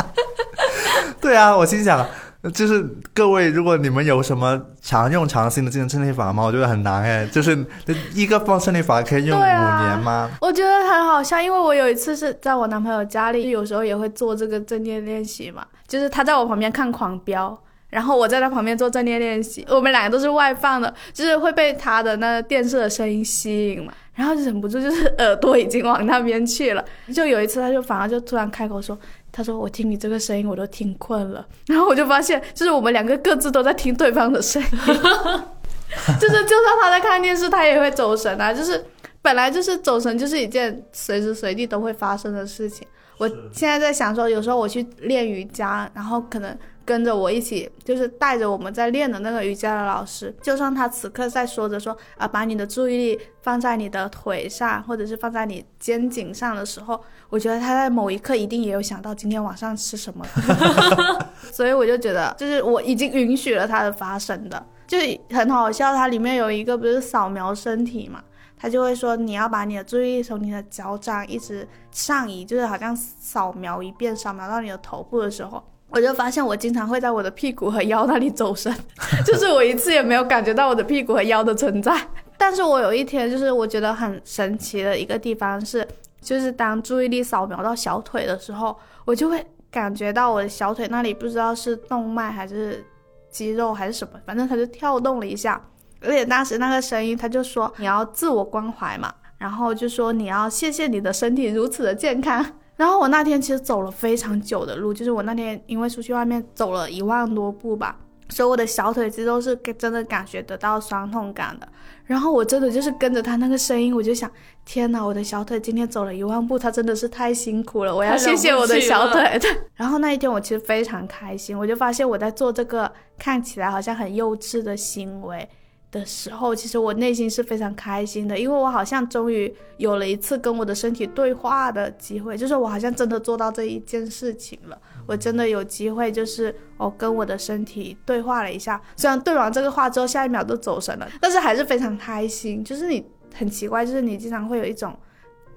Speaker 2: 对啊，我心想，就是各位，如果你们有什么常用常新的精神胜利法吗？我觉得很难哎，就是一个放胜利法可以用五年吗？
Speaker 1: 我觉得很好笑，因为我有一次是在我男朋友家里，有时候也会做这个正念练习嘛，就是他在我旁边看狂飙。然后我在他旁边做正念练习，我们两个都是外放的，就是会被他的那电视的声音吸引嘛，然后就忍不住就是 耳朵已经往那边去了。就有一次，他就反而就突然开口说：“他说我听你这个声音我都听困了。” 然后我就发现，就是我们两个各自都在听对方的声音，就是就算他在看电视，他也会走神啊，就是。本来就是走神，就是一件随时随地都会发生的事情。我现在在想说，有时候我去练瑜伽，然后可能跟着我一起，就是带着我们在练的那个瑜伽的老师，就算他此刻在说着说啊，把你的注意力放在你的腿上，或者是放在你肩颈上的时候，我觉得他在某一刻一定也有想到今天晚上吃什么，所以我就觉得，就是我已经允许了它的发生的，就很好笑。它里面有一个不是扫描身体嘛？他就会说，你要把你的注意力从你的脚掌一直上移，就是好像扫描一遍，扫描到你的头部的时候，我就发现我经常会在我的屁股和腰那里走神，就是我一次也没有感觉到我的屁股和腰的存在。但是我有一天，就是我觉得很神奇的一个地方是，就是当注意力扫描到小腿的时候，我就会感觉到我的小腿那里不知道是动脉还是肌肉还是什么，反正它就跳动了一下。而且当时那个声音，他就说你要自我关怀嘛，然后就说你要谢谢你的身体如此的健康。然后我那天其实走了非常久的路，就是我那天因为出去外面走了一万多步吧，所以我的小腿肌肉是真的感觉得到酸痛感的。然后我真的就是跟着他那个声音，我就想，天哪，我的小腿今天走了一万步，他真的是太辛苦了，我要谢谢我的小腿。对。然后那一天我其实非常开心，我就发现我在做这个看起来好像很幼稚的行为。的时候，其实我内心是非常开心的，因为我好像终于有了一次跟我的身体对话的机会，就是我好像真的做到这一件事情了，我真的有机会，就是我跟我的身体对话了一下，虽然对完这个话之后，下一秒都走神了，但是还是非常开心。就是你很奇怪，就是你经常会有一种，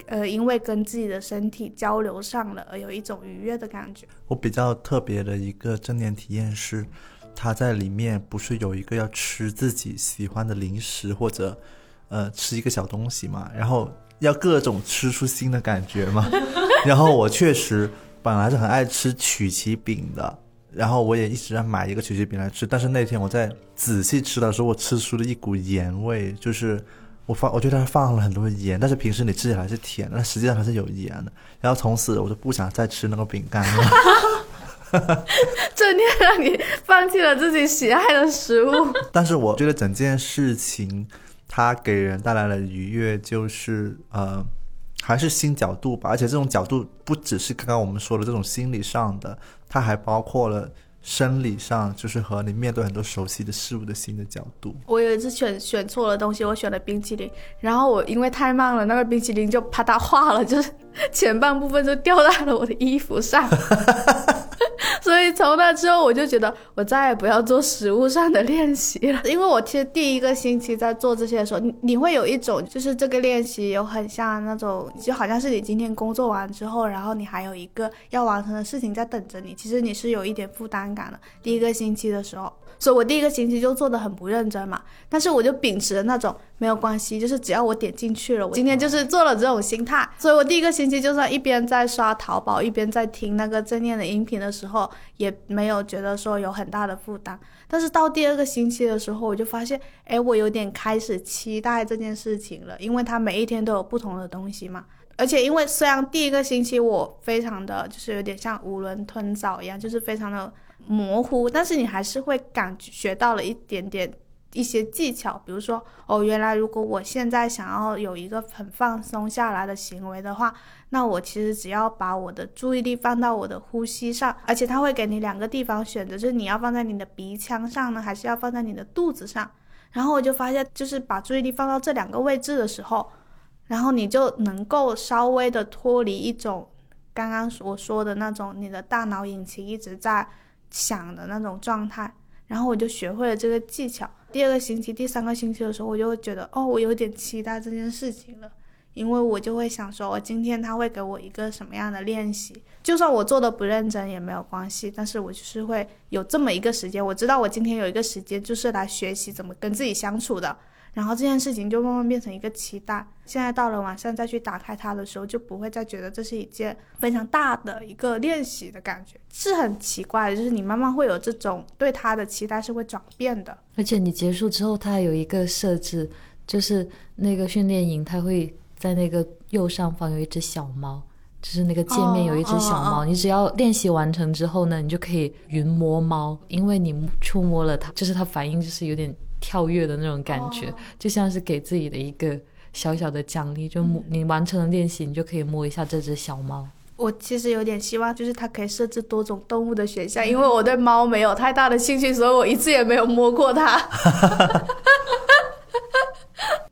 Speaker 1: 呃，因为跟自己的身体交流上了，而有一种愉悦的感觉。
Speaker 2: 我比较特别的一个正念体验是。他在里面不是有一个要吃自己喜欢的零食或者，呃，吃一个小东西嘛，然后要各种吃出新的感觉嘛。然后我确实本来是很爱吃曲奇饼的，然后我也一直在买一个曲奇饼来吃。但是那天我在仔细吃的时候，我吃出了一股盐味，就是我放我觉得它放了很多盐，但是平时你吃起来是甜的，但实际上它是有盐的。然后从此我就不想再吃那个饼干了。
Speaker 1: 这天让你放弃了自己喜爱的食物，
Speaker 2: 但是我觉得整件事情它给人带来了愉悦，就是呃，还是新角度吧。而且这种角度不只是刚刚我们说的这种心理上的，它还包括了生理上，就是和你面对很多熟悉的事物的新的角度。
Speaker 1: 我有一次选选错了东西，我选了冰淇淋，然后我因为太慢了，那个冰淇淋就啪嗒化了，就是前半部分就掉在了我的衣服上。所以从那之后，我就觉得我再也不要做食物上的练习了。因为我其实第一个星期在做这些的时候，你你会有一种就是这个练习有很像那种，就好像是你今天工作完之后，然后你还有一个要完成的事情在等着你。其实你是有一点负担感的。第一个星期的时候。所以，我第一个星期就做的很不认真嘛，但是我就秉持的那种没有关系，就是只要我点进去了，我今天就是做了这种心态。所以我第一个星期就算一边在刷淘宝，一边在听那个正念的音频的时候，也没有觉得说有很大的负担。但是到第二个星期的时候，我就发现，哎，我有点开始期待这件事情了，因为它每一天都有不同的东西嘛。而且，因为虽然第一个星期我非常的就是有点像囫囵吞枣一样，就是非常的。模糊，但是你还是会感觉到了一点点一些技巧，比如说，哦，原来如果我现在想要有一个很放松下来的行为的话，那我其实只要把我的注意力放到我的呼吸上，而且他会给你两个地方选择，就是你要放在你的鼻腔上呢，还是要放在你的肚子上。然后我就发现，就是把注意力放到这两个位置的时候，然后你就能够稍微的脱离一种刚刚我说的那种你的大脑引擎一直在。想的那种状态，然后我就学会了这个技巧。第二个星期、第三个星期的时候，我就会觉得，哦，我有点期待这件事情了，因为我就会想说，我今天他会给我一个什么样的练习？就算我做的不认真也没有关系，但是我就是会有这么一个时间，我知道我今天有一个时间就是来学习怎么跟自己相处的。然后这件事情就慢慢变成一个期待。现在到了晚上再去打开它的时候，就不会再觉得这是一件非常大的一个练习的感觉，是很奇怪的。就是你慢慢会有这种对它的期待是会转变的。
Speaker 3: 而且你结束之后，它还有一个设置，就是那个训练营，它会在那个右上方有一只小猫，就是那个界面有一只小猫。你只要练习完成之后呢，你就可以云摸猫，因为你触摸了它，就是它反应就是有点。跳跃的那种感觉，就像是给自己的一个小小的奖励。就摸你完成了练习，你就可以摸一下这只小猫。
Speaker 1: 我其实有点希望，就是它可以设置多种动物的选项，因为我对猫没有太大的兴趣，所以我一次也没有摸过它。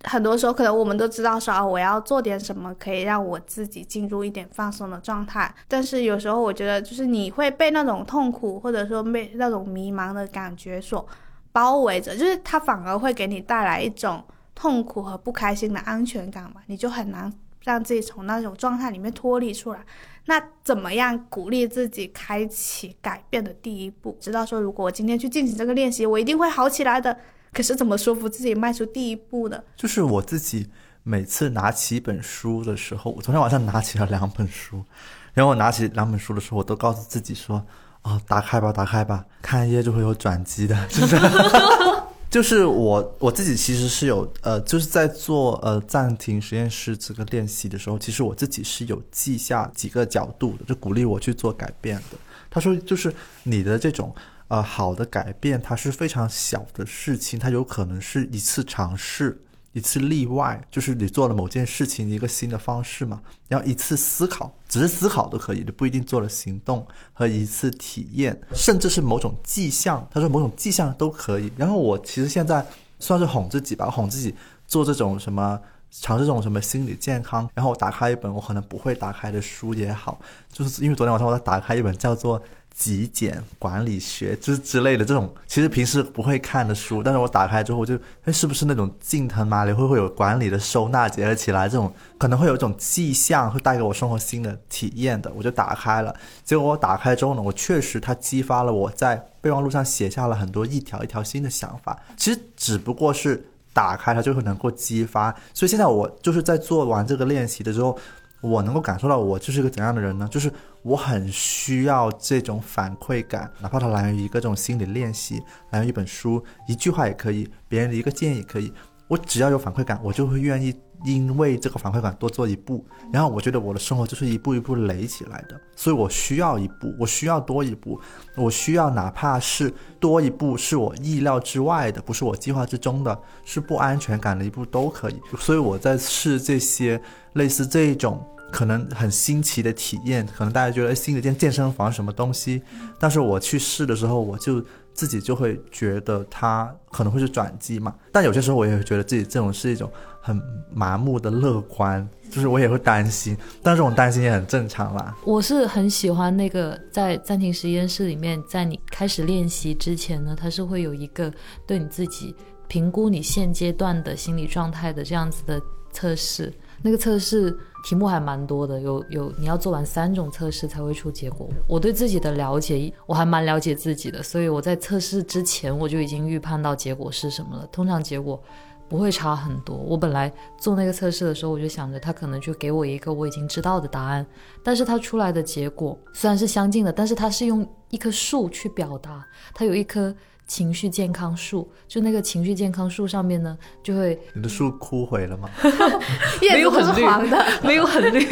Speaker 1: 很多时候，可能我们都知道说啊，我要做点什么可以让我自己进入一点放松的状态。但是有时候，我觉得就是你会被那种痛苦，或者说被那种迷茫的感觉所。包围着，就是它反而会给你带来一种痛苦和不开心的安全感嘛，你就很难让自己从那种状态里面脱离出来。那怎么样鼓励自己开启改变的第一步？知道说，如果我今天去进行这个练习，我一定会好起来的。可是怎么说服自己迈出第一步呢？
Speaker 2: 就是我自己每次拿起一本书的时候，我昨天晚上拿起了两本书，然后我拿起两本书的时候，我都告诉自己说。哦，打开吧，打开吧，看一页就会有转机的，是不是？就是我我自己其实是有呃，就是在做呃暂停实验室这个练习的时候，其实我自己是有记下几个角度的，就鼓励我去做改变的。他说，就是你的这种呃，好的改变它是非常小的事情，它有可能是一次尝试，一次例外，就是你做了某件事情一个新的方式嘛，然后一次思考，只是思考都可以，你不一定做了行动和一次体验，甚至是某种迹象，他说某种迹象都可以。然后我其实现在算是哄自己吧，哄自己做这种什么。尝试这种什么心理健康，然后我打开一本我可能不会打开的书也好，就是因为昨天晚上我在打开一本叫做《极简管理学》之之类的这种，其实平时不会看的书，但是我打开之后就，哎，是不是那种近藤麻里会会有管理的收纳结合起来，这种可能会有一种迹象会带给我生活新的体验的，我就打开了。结果我打开之后呢，我确实它激发了我在备忘录上写下了很多一条一条新的想法，其实只不过是。打开它就会能够激发，所以现在我就是在做完这个练习的时候，我能够感受到我就是一个怎样的人呢？就是我很需要这种反馈感，哪怕它来源于一个这种心理练习，来源于一本书，一句话也可以，别人的一个建议也可以，我只要有反馈感，我就会愿意。因为这个反馈感多做一步，然后我觉得我的生活就是一步一步垒起来的，所以我需要一步，我需要多一步，我需要哪怕是多一步是我意料之外的，不是我计划之中的，是不安全感的一步都可以。所以我在试这些类似这种可能很新奇的体验，可能大家觉得新的健健身房什么东西，但是我去试的时候，我就。自己就会觉得它可能会是转机嘛，但有些时候我也会觉得自己这种是一种很麻木的乐观，就是我也会担心，但这种担心也很正常啦。
Speaker 3: 我是很喜欢那个在暂停实验室里面，在你开始练习之前呢，它是会有一个对你自己评估你现阶段的心理状态的这样子的测试。那个测试题目还蛮多的，有有你要做完三种测试才会出结果。我对自己的了解，我还蛮了解自己的，所以我在测试之前我就已经预判到结果是什么了。通常结果不会差很多。我本来做那个测试的时候，我就想着他可能就给我一个我已经知道的答案，但是他出来的结果虽然是相近的，但是他是用一棵树去表达，他有一棵。情绪健康树，就那个情绪健康树上面呢，就会
Speaker 2: 你的树枯萎了吗？
Speaker 1: 叶子不是黄的，
Speaker 3: 没有很绿，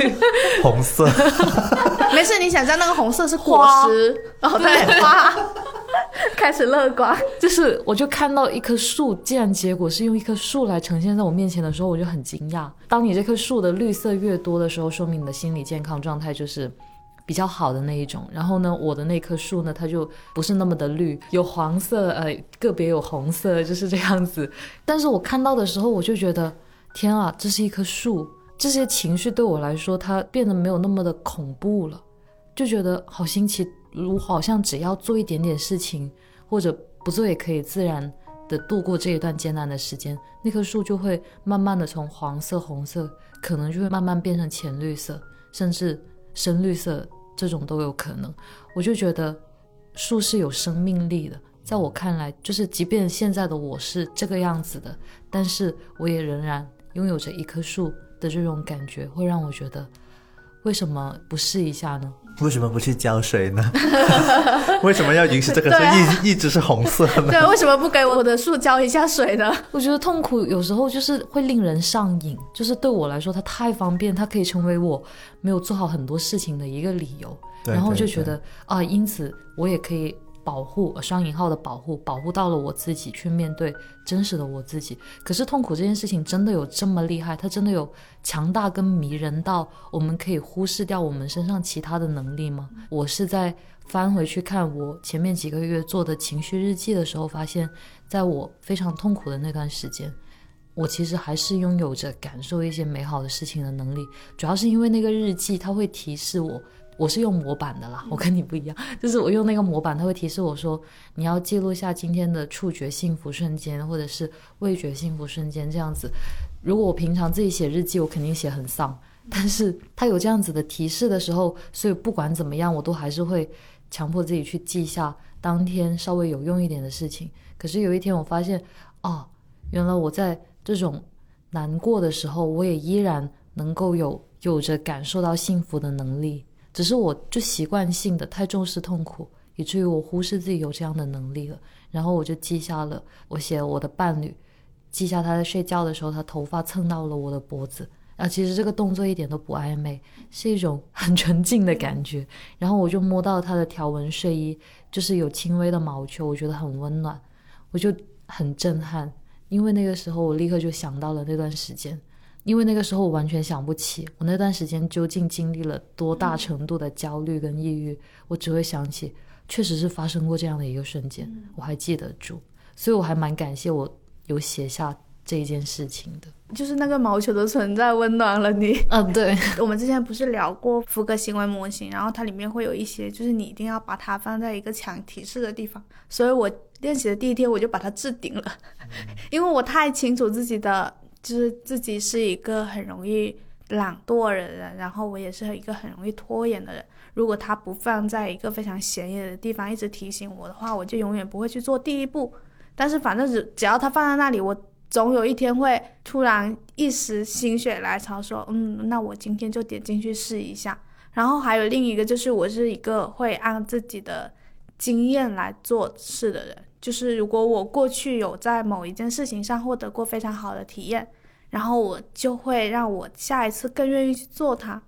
Speaker 2: 红色。
Speaker 1: 没事，你想象那个红色是果实哦，对，花。开始乐观，
Speaker 3: 就是我就看到一棵树，既然结果是用一棵树来呈现在我面前的时候，我就很惊讶。当你这棵树的绿色越多的时候，说明你的心理健康状态就是。比较好的那一种，然后呢，我的那棵树呢，它就不是那么的绿，有黄色，呃，个别有红色，就是这样子。但是我看到的时候，我就觉得，天啊，这是一棵树，这些情绪对我来说，它变得没有那么的恐怖了，就觉得好新奇，我好像只要做一点点事情，或者不做也可以自然的度过这一段艰难的时间，那棵树就会慢慢的从黄色、红色，可能就会慢慢变成浅绿色，甚至深绿色。这种都有可能，我就觉得树是有生命力的。在我看来，就是即便现在的我是这个样子的，但是我也仍然拥有着一棵树的这种感觉，会让我觉得，为什么不试一下呢？
Speaker 2: 为什么不去浇水呢？为什么要允许这个树一一直是红色呢？
Speaker 1: 对，为什么不给我的树浇一下水呢？
Speaker 3: 我觉得痛苦有时候就是会令人上瘾，就是对我来说它太方便，它可以成为我没有做好很多事情的一个理由，然后就觉得啊，因此我也可以。保护双引号的保护，保护到了我自己去面对真实的我自己。可是痛苦这件事情真的有这么厉害？它真的有强大跟迷人到我们可以忽视掉我们身上其他的能力吗？我是在翻回去看我前面几个月做的情绪日记的时候，发现在我非常痛苦的那段时间，我其实还是拥有着感受一些美好的事情的能力。主要是因为那个日记，它会提示我。我是用模板的啦，我跟你不一样，就是我用那个模板，它会提示我说你要记录下今天的触觉幸福瞬间，或者是味觉幸福瞬间这样子。如果我平常自己写日记，我肯定写很丧，但是它有这样子的提示的时候，所以不管怎么样，我都还是会强迫自己去记下当天稍微有用一点的事情。可是有一天我发现，哦，原来我在这种难过的时候，我也依然能够有有着感受到幸福的能力。只是我就习惯性的太重视痛苦，以至于我忽视自己有这样的能力了。然后我就记下了，我写我的伴侣，记下他在睡觉的时候，他头发蹭到了我的脖子，啊其实这个动作一点都不暧昧，是一种很纯净的感觉。然后我就摸到他的条纹睡衣，就是有轻微的毛球，我觉得很温暖，我就很震撼。因为那个时候我立刻就想到了那段时间，因为那个时候我完全想不起我那段时间究竟经历了多大程度的焦虑跟抑郁，我只会想起确实是发生过这样的一个瞬间，我还记得住，所以我还蛮感谢我有写下。这一件事情的，
Speaker 1: 就是那个毛球的存在温暖了你。
Speaker 3: 嗯，对，
Speaker 1: 我们之前不是聊过福格行为模型，然后它里面会有一些，就是你一定要把它放在一个强提示的地方。所以我练习的第一天我就把它置顶了，因为我太清楚自己的，就是自己是一个很容易懒惰的人，然后我也是一个很容易拖延的人。如果它不放在一个非常显眼的地方，一直提醒我的话，我就永远不会去做第一步。但是反正只只要它放在那里，我。总有一天会突然一时心血来潮说，嗯，那我今天就点进去试一下。然后还有另一个就是，我是一个会按自己的经验来做事的人。就是如果我过去有在某一件事情上获得过非常好的体验，然后我就会让我下一次更愿意去做它。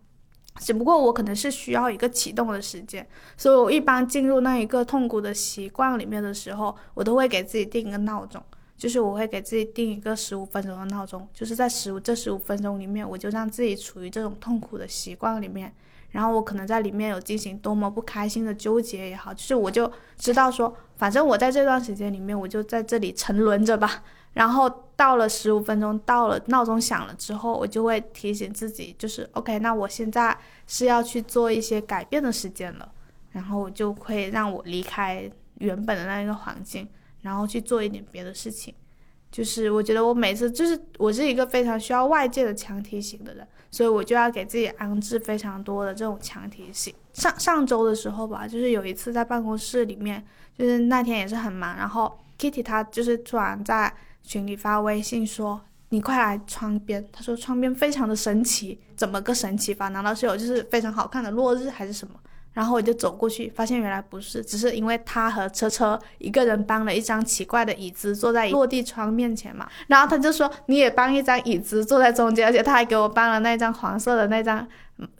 Speaker 1: 只不过我可能是需要一个启动的时间，所以我一般进入那一个痛苦的习惯里面的时候，我都会给自己定一个闹钟。就是我会给自己定一个十五分钟的闹钟，就是在十五这十五分钟里面，我就让自己处于这种痛苦的习惯里面，然后我可能在里面有进行多么不开心的纠结也好，就是我就知道说，反正我在这段时间里面，我就在这里沉沦着吧。然后到了十五分钟，到了闹钟响了之后，我就会提醒自己，就是 OK，那我现在是要去做一些改变的时间了，然后我就会让我离开原本的那一个环境。然后去做一点别的事情，就是我觉得我每次就是我是一个非常需要外界的强提醒的人，所以我就要给自己安置非常多的这种强提醒。上上周的时候吧，就是有一次在办公室里面，就是那天也是很忙，然后 Kitty 她就是突然在群里发微信说：“你快来窗边。”他说窗边非常的神奇，怎么个神奇法？难道是有就是非常好看的落日还是什么？然后我就走过去，发现原来不是，只是因为他和车车一个人搬了一张奇怪的椅子坐在落地窗面前嘛。然后他就说你也搬一张椅子坐在中间，而且他还给我搬了那张黄色的那张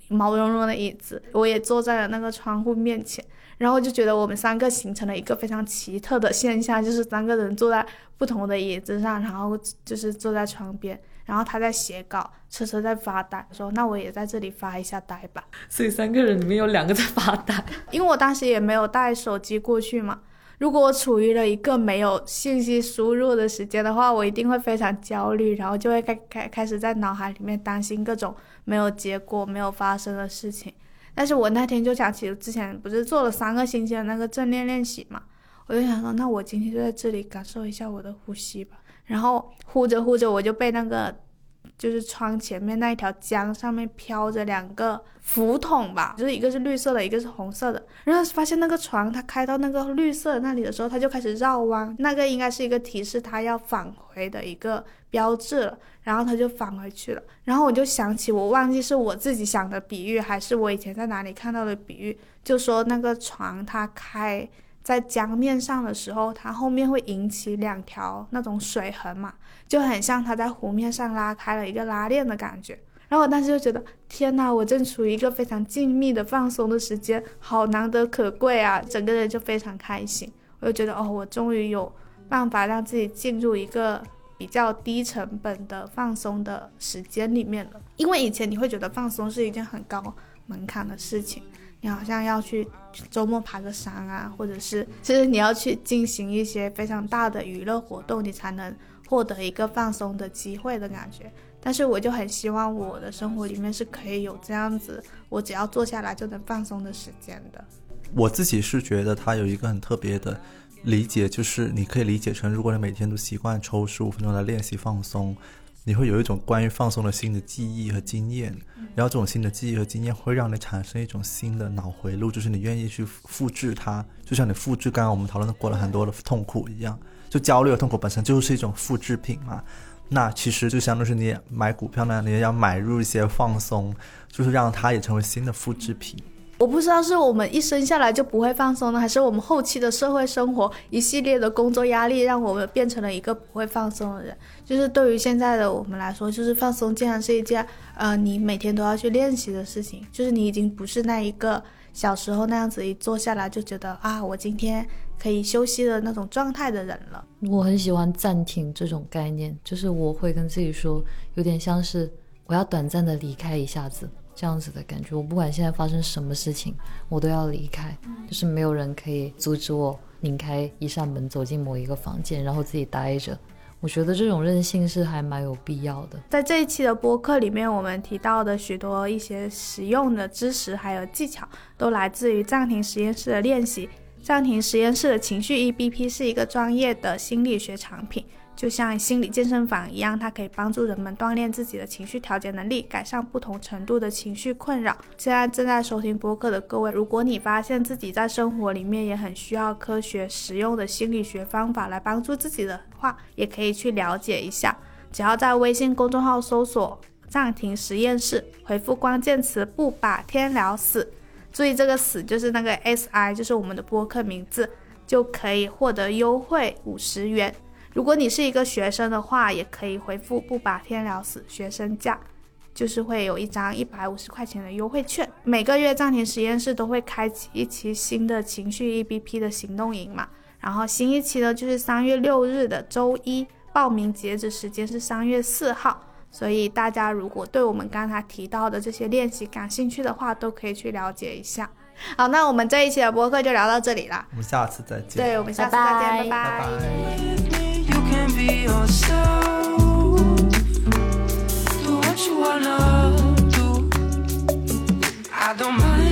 Speaker 1: 毛茸茸的椅子，我也坐在了那个窗户面前。然后就觉得我们三个形成了一个非常奇特的现象，就是三个人坐在不同的椅子上，然后就是坐在窗边。然后他在写稿，车车在发呆，说那我也在这里发一下呆吧。
Speaker 3: 所以三个人里面有两个在发呆，
Speaker 1: 因为我当时也没有带手机过去嘛。如果我处于了一个没有信息输入的时间的话，我一定会非常焦虑，然后就会开开开始在脑海里面担心各种没有结果、没有发生的事情。但是我那天就想起之前不是做了三个星期的那个正念练习嘛，我就想说，那我今天就在这里感受一下我的呼吸吧。然后呼着呼着，我就被那个就是窗前面那一条江上面飘着两个浮筒吧，就是一个是绿色的，一个是红色的。然后发现那个船它开到那个绿色那里的时候，它就开始绕弯，那个应该是一个提示它要返回的一个标志了。然后它就返回去了。然后我就想起，我忘记是我自己想的比喻，还是我以前在哪里看到的比喻，就说那个船它开。在江面上的时候，它后面会引起两条那种水痕嘛，就很像它在湖面上拉开了一个拉链的感觉。然后我当时就觉得，天呐，我正处于一个非常静谧的放松的时间，好难得可贵啊！整个人就非常开心。我就觉得，哦，我终于有办法让自己进入一个比较低成本的放松的时间里面了。因为以前你会觉得放松是一件很高门槛的事情。你好像要去周末爬个山啊，或者是其实你要去进行一些非常大的娱乐活动，你才能获得一个放松的机会的感觉。但是我就很希望我的生活里面是可以有这样子，我只要坐下来就能放松的时间的。
Speaker 2: 我自己是觉得它有一个很特别的理解，就是你可以理解成，如果你每天都习惯抽十五分钟来练习放松。你会有一种关于放松的新的记忆和经验，然后这种新的记忆和经验会让你产生一种新的脑回路，就是你愿意去复制它，就像你复制刚刚我们讨论过了很多的痛苦一样，就焦虑和痛苦本身就是一种复制品嘛。那其实就相当于是你买股票呢，你也要买入一些放松，就是让它也成为新的复制品。
Speaker 1: 我不知道是我们一生下来就不会放松呢，还是我们后期的社会生活一系列的工作压力让我们变成了一个不会放松的人。就是对于现在的我们来说，就是放松竟然是一件呃你每天都要去练习的事情。就是你已经不是那一个小时候那样子一坐下来就觉得啊我今天可以休息的那种状态的人了。
Speaker 3: 我很喜欢暂停这种概念，就是我会跟自己说，有点像是我要短暂的离开一下子这样子的感觉。我不管现在发生什么事情，我都要离开，就是没有人可以阻止我拧开一扇门走进某一个房间，然后自己待着。我觉得这种任性是还蛮有必要的。
Speaker 1: 在这一期的播客里面，我们提到的许多一些实用的知识还有技巧，都来自于暂停实验室的练习。暂停实验室的情绪 EBP 是一个专业的心理学产品，就像心理健身房一样，它可以帮助人们锻炼自己的情绪调节能力，改善不同程度的情绪困扰。现在正在收听播客的各位，如果你发现自己在生活里面也很需要科学实用的心理学方法来帮助自己的话，也可以去了解一下。只要在微信公众号搜索“暂停实验室”，回复关键词“不把天聊死”。注意这个“死”就是那个 S I，就是我们的播客名字，就可以获得优惠五十元。如果你是一个学生的话，也可以回复“不把天聊死”学生价，就是会有一张一百五十块钱的优惠券。每个月暂停实验室都会开启一期新的情绪 EBP 的行动营嘛，然后新一期呢就是三月六日的周一，报名截止时间是三月四号。所以大家如果对我们刚才提到的这些练习感兴趣的话都可以去了解一下。好那我们这一期的播客就聊到这里啦
Speaker 2: 我们下次再见。
Speaker 1: 对我们下次再见拜
Speaker 3: 拜。
Speaker 1: 拜
Speaker 4: 拜 i don't mind